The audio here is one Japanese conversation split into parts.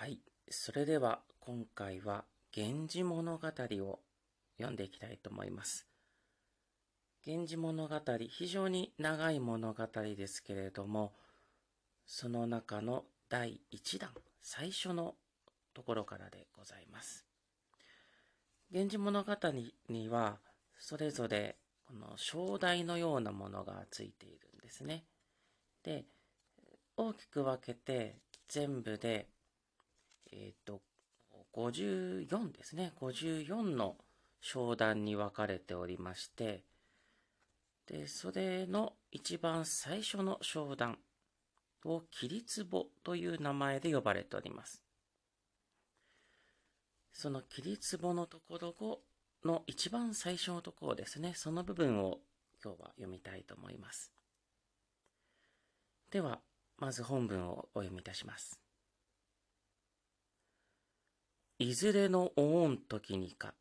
はい。それでは今回は源氏物語を読んでいきたいと思います。源氏物語、非常に長い物語ですけれども、その中の第1弾、最初のところからでございます。源氏物語には、それぞれこの章題のようなものがついているんですね。で、大きく分けて全部でえっ、と、54ですね。54の商談に分かれておりまして、で、それの一番最初の商談を、切壺という名前で呼ばれております。その切壺のところの一番最初のところですね。その部分を今日は読みたいと思います。では、まず本文をお読みいたします。いずれのおん時にか、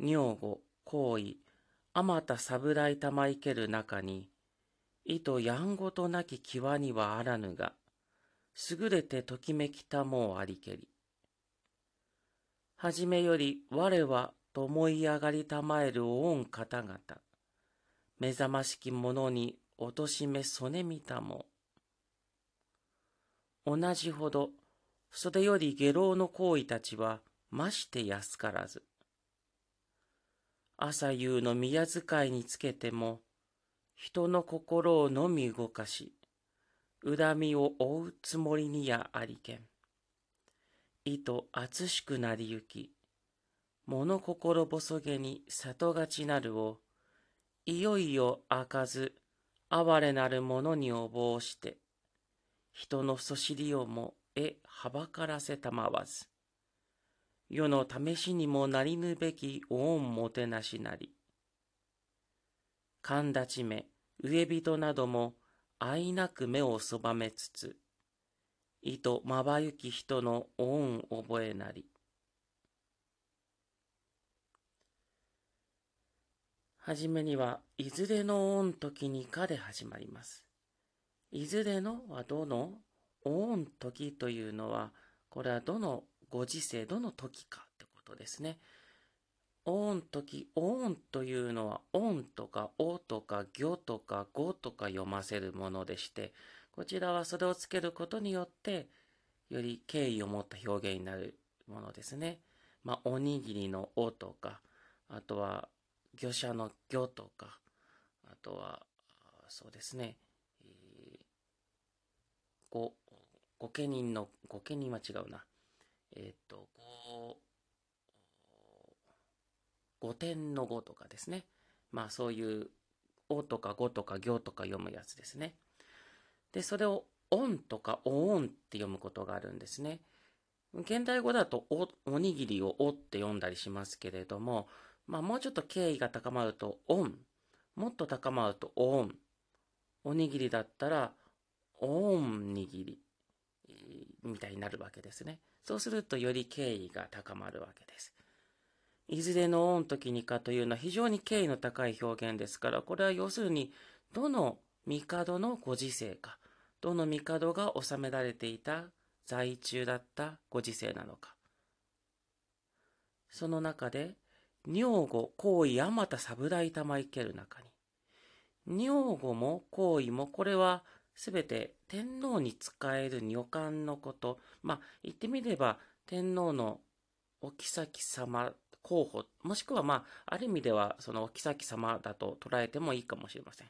女御、行為、あまた侍玉いける中に、いとやんごとなき際にはあらぬが、優れてときめきたもうありけり。はじめより我はと思い上がりたまえるおおん方々、目覚ましき者におとしめそねみたも。同じほど、それより下郎の行為たちは、まして安からず。朝夕の宮遣いにつけても、人の心をのみ動かし、恨みを追うつもりにやありけん。意と厚しくなりゆき、物心細げに里がちなるを、いよいよ開かず、哀れなる者におぼうして、人のそしりをもえはばからせたまわず。世の試しにもなりぬべきお恩もてなしなり。神立ち目、上人なども愛なく目をそばめつつ、意とまばゆき人のお恩覚えなり。はじめには、いずれの恩時にかで始まります。いずれのはどのおん時というのは、これはどのご時世、どの時かってことですね。おん時、おんというのは、おんとかおとかぎょとかごとか読ませるものでして、こちらはそれをつけることによって、より敬意を持った表現になるものですね。まあ、おにぎりのおとか、あとは、魚者のぎょとか、あとは、そうですね、御家人の、御家人は違うな。えっ、と、ご、御殿のごとかですね。まあそういう、おとかごとか行とか読むやつですね。で、それを、おんとかおんって読むことがあるんですね。現代語だとお、おにぎりをおって読んだりしますけれども、まあもうちょっと敬意が高まると、おん。もっと高まると、おん。おにぎりだったら、おんにぎり、みたいになるわけですね。そうするとより敬意が高まるわけです。いずれの恩時にかというのは非常に敬意の高い表現ですから、これは要するに、どの帝のご時世か、どの帝が治められていた在中だったご時世なのか。その中で、女御、皇位、あまた侍玉いける中に、女御も皇位も、これはすべて天皇に仕える女官のこと。まあ、言ってみれば、天皇のお妃様候補、もしくはまあ、ある意味では、そのお妃様だと捉えてもいいかもしれません。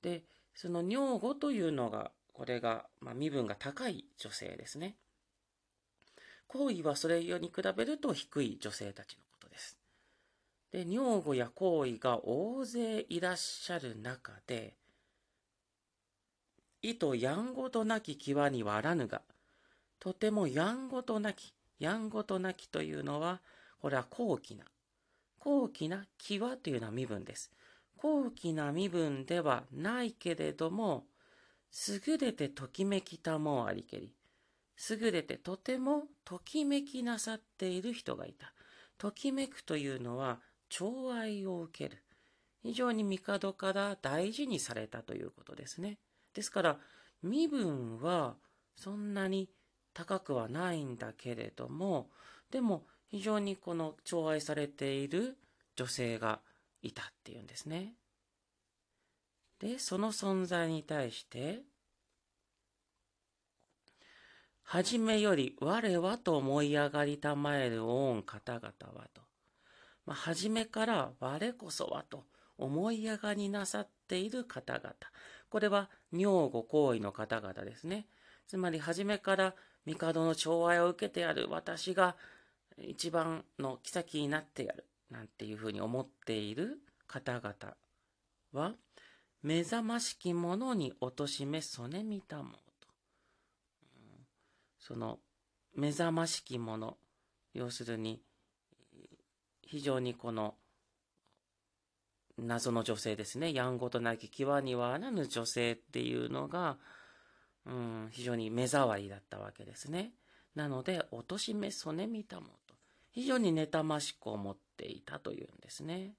で、その女御というのが、これが、まあ、身分が高い女性ですね。皇位はそれに比べると低い女性たちのことです。で、女御や皇位が大勢いらっしゃる中で、意とやんごとなき際にはあらぬが、とてもやんごとなき、やんごとなきというのは、これは高貴な。高貴な際というのは身分です。高貴な身分ではないけれども、優れてときめきたもありけり。優れてとてもときめきなさっている人がいた。ときめくというのは、寵愛を受ける。非常に帝から大事にされたということですね。ですから、身分はそんなに高くはないんだけれども、でも非常にこの寵愛されている女性がいたっていうんですね。で、その存在に対して、はじめより我はと思い上がりたまえる恩方々はと。まあ、はじめから我こそはと思い上がりなさっている方々。これは女御行為の方々ですね。つまり、はじめから帝の寵愛を受けてやる私が一番の妃になってやる。なんていうふうに思っている方々は、目覚ましきものに貶めそねみたもうと。その目覚ましきもの要するに非常にこの謎の女性ですね。やんごとなき際にはあらぬ女性っていうのが、うん、非常に目障りだったわけですね。なので貶めそねみたもと非常に妬ましく思っていたというんですね。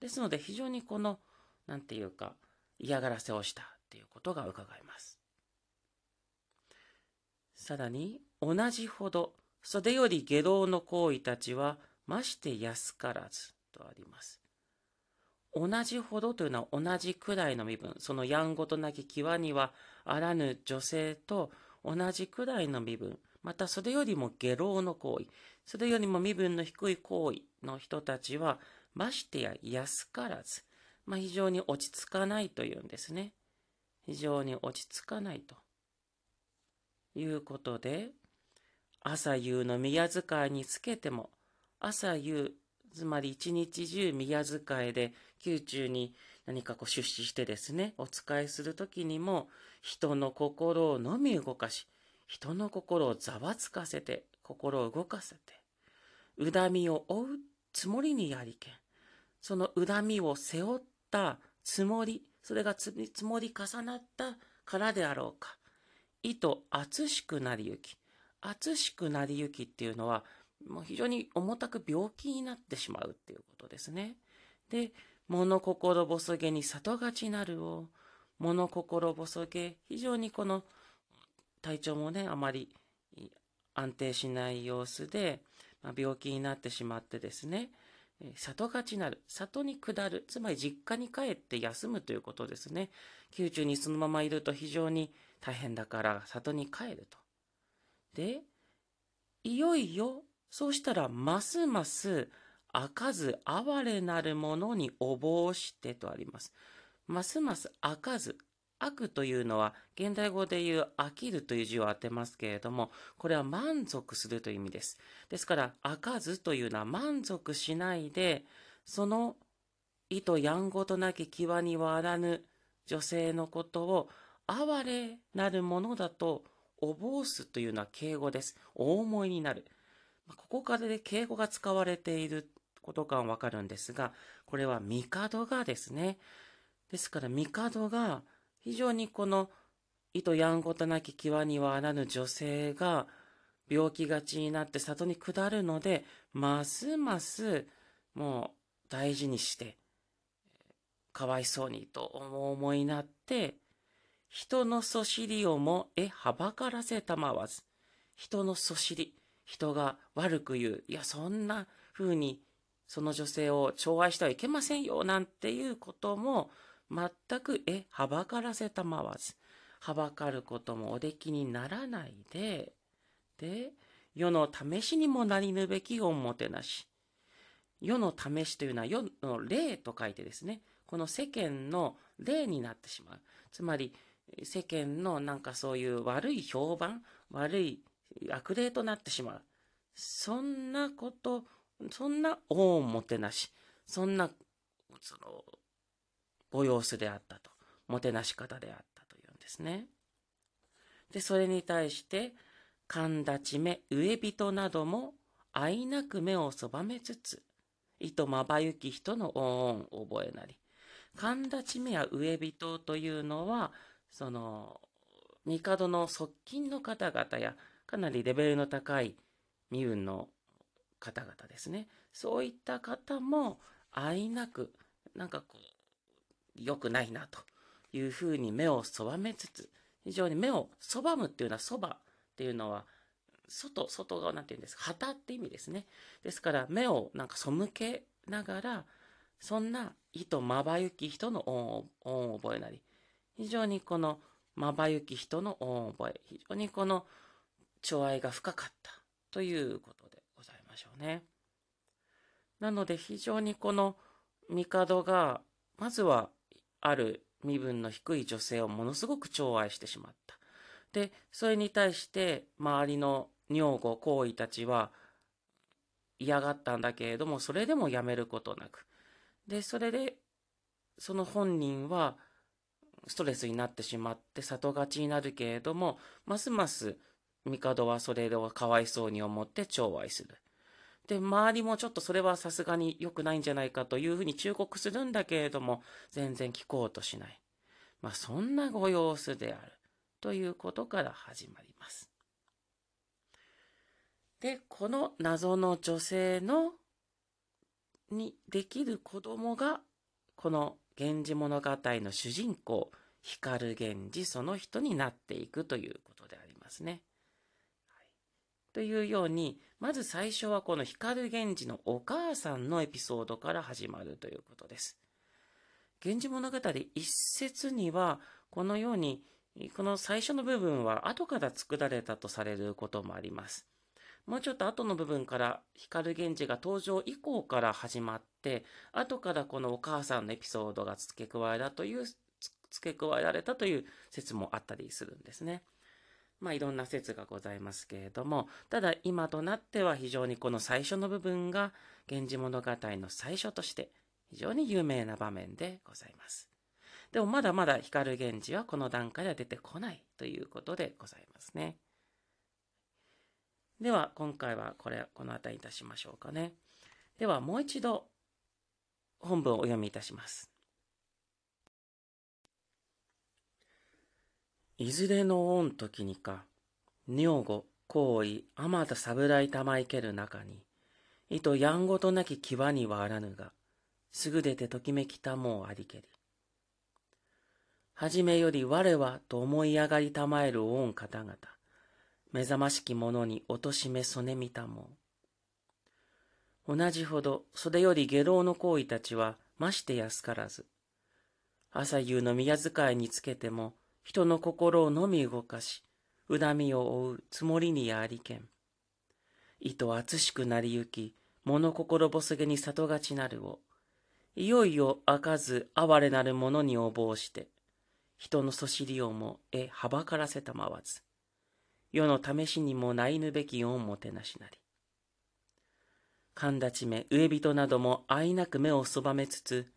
ですので非常にこの何て言うか嫌がらせをしたっていうことが伺えます。さらに、同じほど、袖より下道の行為たちは、まして安からず、とあります。同じほどというのは同じくらいの身分、そのやんごとなき際にはあらぬ女性と同じくらいの身分、またそれよりも下老の行為、それよりも身分の低い行為の人たちは、ましてや安からず、まあ、非常に落ち着かないというんですね。非常に落ち着かないと。いうことで、朝夕の宮遣いにつけても、朝夕、つまり一日中宮遣いで宮中に何かこう出資してですね、お使いする時にも、人の心をのみ動かし、人の心をざわつかせて、心を動かせて、恨みを負うつもりにやりけん。その恨みを背負ったつもり、それが積もり重なったからであろうか。意と厚しくなりゆき。厚しくなりゆきっていうのは、もう非常に重たく病気になってしまうっていうことですね。で、物心細げに里がちなるを、物心細げ、非常にこの体調もね、あまり安定しない様子で、まあ、病気になってしまってですね、里がちなる、里に下る、つまり実家に帰って休むということですね。宮中にそのままいると非常に大変だから里に帰ると。で、いよいよ、そうしたらますます開かず哀れなるものにおぼうしてとあります。ますます開かず。悪というのは現代語で言う飽きるという字を当てますけれども、これは満足するという意味です。ですから、開かずというのは満足しないで、その意図やんごとなき際にはあらぬ女性のことを哀れなるものだと、おぼうすというのは敬語です。大思いになる。ここからで敬語が使われていることがわかるんですが、これは帝がですね。ですから帝が非常にこの意図やんごとなき際にはあらぬ女性が病気がちになって里に下るので、ますますもう大事にして、かわいそうにと思いになって、人のそしりをもえはばからせたまわず。人のそしり。人が悪く言う。いや、そんな風にその女性を寵愛してはいけませんよ。なんていうことも全くえはばからせたまわず。はばかることもおできにならないで、で、世の試しにもなりぬべきおもてなし。世の試しというのは世の霊と書いてですね、この世間の霊になってしまう。つまり、世間のなんかそういう悪い評判、悪い悪霊となってしまう。そんなこと、そんな恩もてなし、そんな、その、ご様子であったと。もてなし方であったというんですね。で、それに対して、神立ち目、上人なども、愛なく目をそばめつつ、いとまばゆき人の恩を覚えなり。神立ち目や上人というのは、その、帝の側近の方々や、かなりレベルの高い身分の方々ですね。そういった方も、愛なく、なんかこう、良くないなというふうに目をそばめつつ、非常に目をそばむっていうのは、そばっていうのは、外、外側なんて言うんですか、旗って意味ですね。ですから、目をなんか背けながら、そんな意図まばゆき人の恩を覚えなり、非常にこのまばゆき人の恩を覚え、非常にこの寵愛が深かったということでございましょうね。なので非常にこの帝が、まずはある身分の低い女性をものすごく寵愛してしまった。で、それに対して周りの女房、行為たちは嫌がったんだけれども、それでもやめることなく。で、それで、その本人はストレスになってしまって里勝ちになるけれども、ますます帝はそれをかわいそうに思って寵愛する。で、周りもちょっとそれはさすがに良くないんじゃないかというふうに忠告するんだけれども、全然聞こうとしない。まあ、そんなご様子である。ということから始まります。で、この謎の女性の、にできる子供が、この源氏物語の主人公、光源氏その人になっていくということでありますね。というように、まず最初はこの光源氏のお母さんのエピソードから始まるということです。源氏物語一節には、このようにこの最初の部分は後から作られたとされることもあります。もうちょっと後の部分から光源氏が登場以降から始まって、後からこのお母さんのエピソードが付け加えたという、付け加えられたという説もあったりするんですね。まあいろんな説がございますけれども、ただ今となっては非常にこの最初の部分が源氏物語の最初として非常に有名な場面でございます。でもまだまだ光源氏はこの段階では出てこないということでございますね。では今回はこれ、この辺りいたしましょうかね。ではもう一度本文をお読みいたします。いずれの御時にか、女御、行為、あまた侍玉いける中に、いとやんごとなき際にはあらぬが、すぐ出てときめきたもうありけり。はじめより我はと思い上がりたまえる御方々、目覚ましき者に貶めそねみたも同じほど袖より下郎の行為たちはまして安からず、朝夕の宮遣いにつけても人の心をのみ動かし、恨みを追うつもりにやありけん。意図厚しくなりゆき、物心細げに里がちなるを、いよいよ開かず哀れなる者におぼうして、人のそしりをもえはばからせたまわず、世の試しにもないぬべき恩もてなしなり。神立ちめ、上人などもあいなく目をそばめつつ、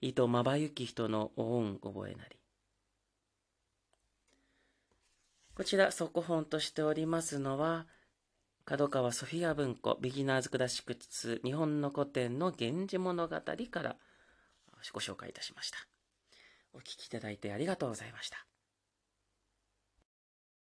いとまばゆき人の恩覚えなり。こちら、速本としておりますのは、角川ソフィア文庫ビギナーズクラシック2日本の古典の源氏物語からご紹介いたしました。お聴きいただいてありがとうございました。